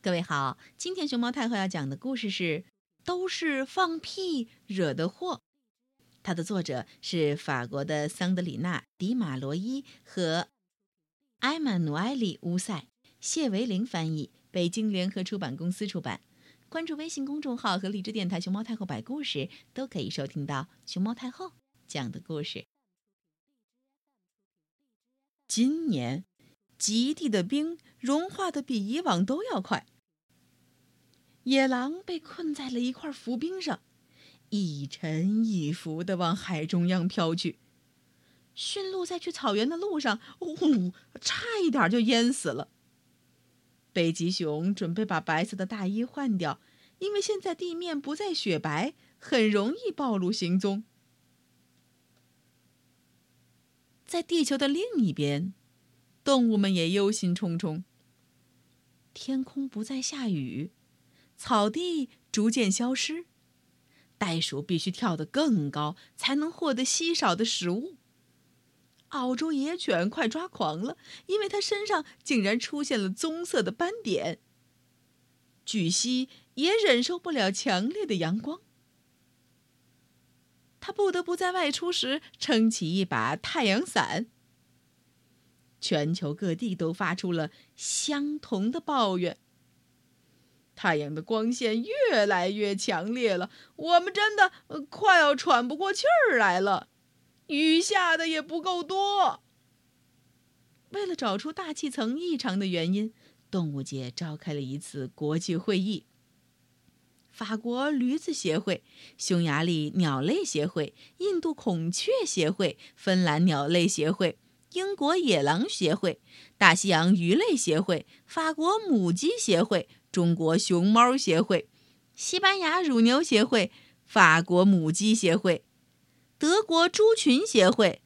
各位好，今天熊猫太后要讲的故事是《都是放屁惹的祸》，它的作者是法国的桑德里娜·迪马罗伊和埃曼努埃里·乌塞，谢维林翻译，北京联合出版公司出版。关注微信公众号和荔枝电台“熊猫太后摆故事”，都可以收听到熊猫太后讲的故事。今年。极地的冰融化的比以往都要快。野狼被困在了一块浮冰上，一沉一浮的往海中央飘去。驯鹿在去草原的路上，呜，差一点就淹死了。北极熊准备把白色的大衣换掉，因为现在地面不再雪白，很容易暴露行踪。在地球的另一边。动物们也忧心忡忡。天空不再下雨，草地逐渐消失，袋鼠必须跳得更高，才能获得稀少的食物。澳洲野犬快抓狂了，因为它身上竟然出现了棕色的斑点。巨蜥也忍受不了强烈的阳光，它不得不在外出时撑起一把太阳伞。全球各地都发出了相同的抱怨。太阳的光线越来越强烈了，我们真的快要喘不过气儿来了。雨下的也不够多。为了找出大气层异常的原因，动物界召开了一次国际会议。法国驴子协会、匈牙利鸟类协会、印度孔雀协会、芬兰鸟类协会。英国野狼协会、大西洋鱼类协会、法国母鸡协会、中国熊猫协会、西班牙乳牛协会、法国母鸡协会、德国猪群协会、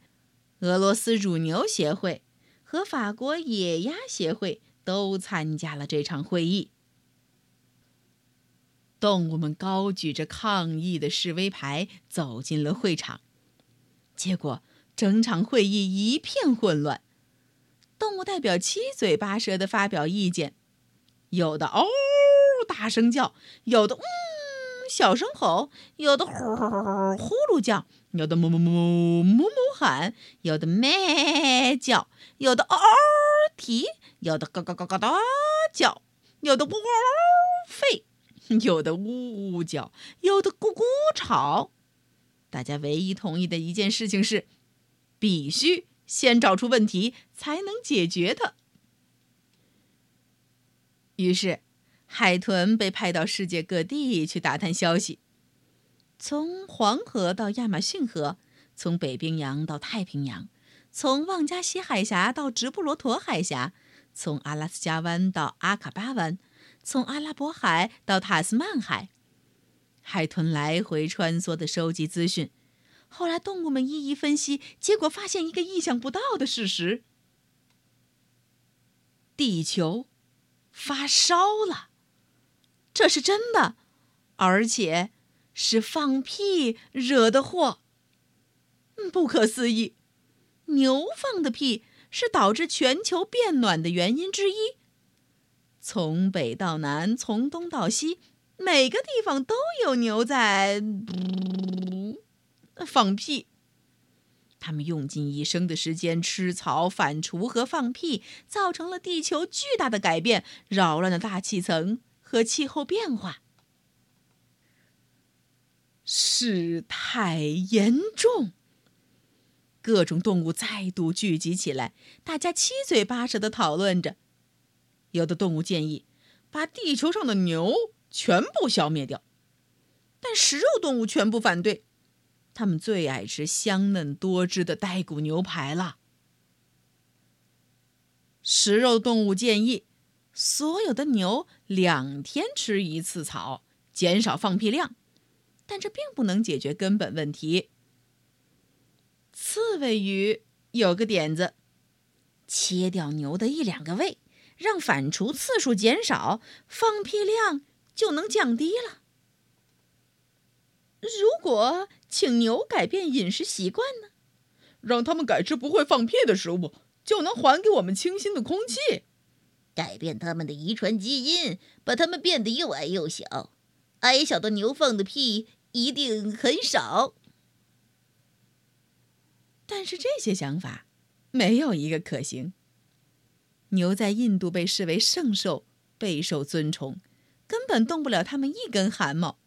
俄罗斯乳牛协会和法国野鸭协会都参加了这场会议。动物们高举着抗议的示威牌走进了会场，结果。整场会议一片混乱，动物代表七嘴八舌地发表意见，有的嗷大声叫，有的嗯小声吼，有的呼呼噜叫，有的哞哞哞哞哞喊，有的咩叫，有的嗷嗷啼，有的嘎嘎嘎嘎哒叫，有的呜呜吠，有的呜呜叫，有的咕咕吵。大家唯一同意的一件事情是。必须先找出问题，才能解决它。于是，海豚被派到世界各地去打探消息，从黄河到亚马逊河，从北冰洋到太平洋，从旺加西海峡到直布罗陀海峡，从阿拉斯加湾到阿卡巴湾，从阿拉伯海到塔斯曼海，海豚来回穿梭的收集资讯。后来，动物们一一分析，结果发现一个意想不到的事实：地球发烧了。这是真的，而且是放屁惹的祸。不可思议！牛放的屁是导致全球变暖的原因之一。从北到南，从东到西，每个地方都有牛在。放屁！他们用尽一生的时间吃草、反刍和放屁，造成了地球巨大的改变，扰乱了大气层和气候变化。事态严重，各种动物再度聚集起来，大家七嘴八舌的讨论着。有的动物建议把地球上的牛全部消灭掉，但食肉动物全部反对。他们最爱吃香嫩多汁的带骨牛排了。食肉动物建议，所有的牛两天吃一次草，减少放屁量，但这并不能解决根本问题。刺猬鱼有个点子：切掉牛的一两个胃，让反刍次数减少，放屁量就能降低了。如果请牛改变饮食习惯呢？让他们改吃不会放屁的食物，就能还给我们清新的空气。改变他们的遗传基因，把他们变得又矮又小。矮小的牛放的屁一定很少。但是这些想法没有一个可行。牛在印度被视为圣兽，备受尊崇，根本动不了他们一根汗毛。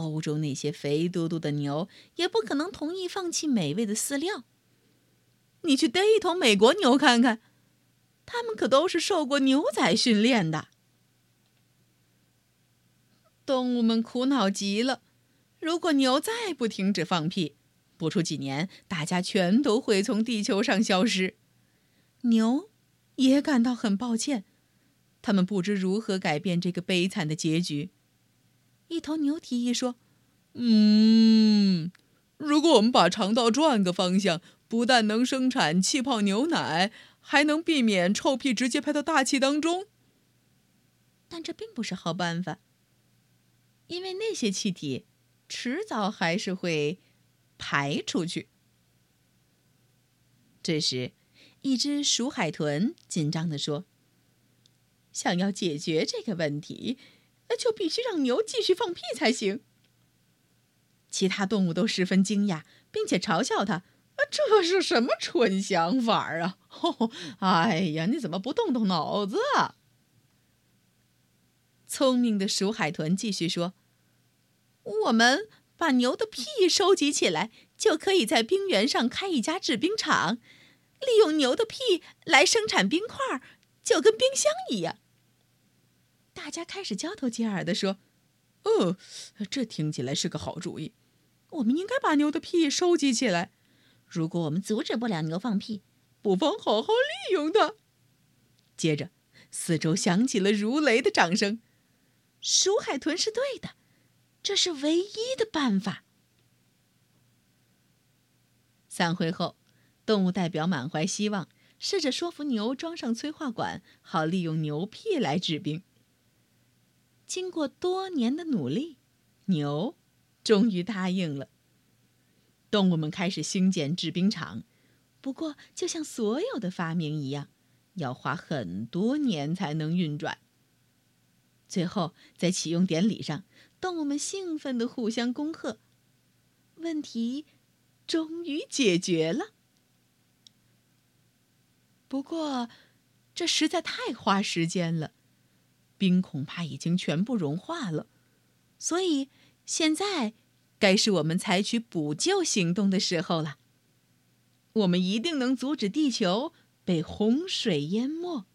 欧洲那些肥嘟嘟的牛也不可能同意放弃美味的饲料。你去逮一头美国牛看看，他们可都是受过牛仔训练的。动物们苦恼极了。如果牛再不停止放屁，不出几年，大家全都会从地球上消失。牛也感到很抱歉，他们不知如何改变这个悲惨的结局。一头牛提议说：“嗯，如果我们把肠道转个方向，不但能生产气泡牛奶，还能避免臭屁直接排到大气当中。但这并不是好办法，因为那些气体迟早还是会排出去。”这时，一只鼠海豚紧张地说：“想要解决这个问题。”那就必须让牛继续放屁才行。其他动物都十分惊讶，并且嘲笑他：“啊，这是什么蠢想法啊！”哎呀，你怎么不动动脑子？？”聪明的鼠海豚继续说：“我们把牛的屁收集起来，就可以在冰原上开一家制冰厂，利用牛的屁来生产冰块，就跟冰箱一样。”大家开始交头接耳地说：“哦，这听起来是个好主意。我们应该把牛的屁收集起来。如果我们阻止不了牛放屁，不妨好好利用它。”接着，四周响起了如雷的掌声。鼠海豚是对的，这是唯一的办法。散会后，动物代表满怀希望，试着说服牛装上催化管，好利用牛屁来制冰。经过多年的努力，牛终于答应了。动物们开始兴建制冰厂，不过就像所有的发明一样，要花很多年才能运转。最后，在启用典礼上，动物们兴奋地互相恭贺，问题终于解决了。不过，这实在太花时间了。冰恐怕已经全部融化了，所以现在该是我们采取补救行动的时候了。我们一定能阻止地球被洪水淹没。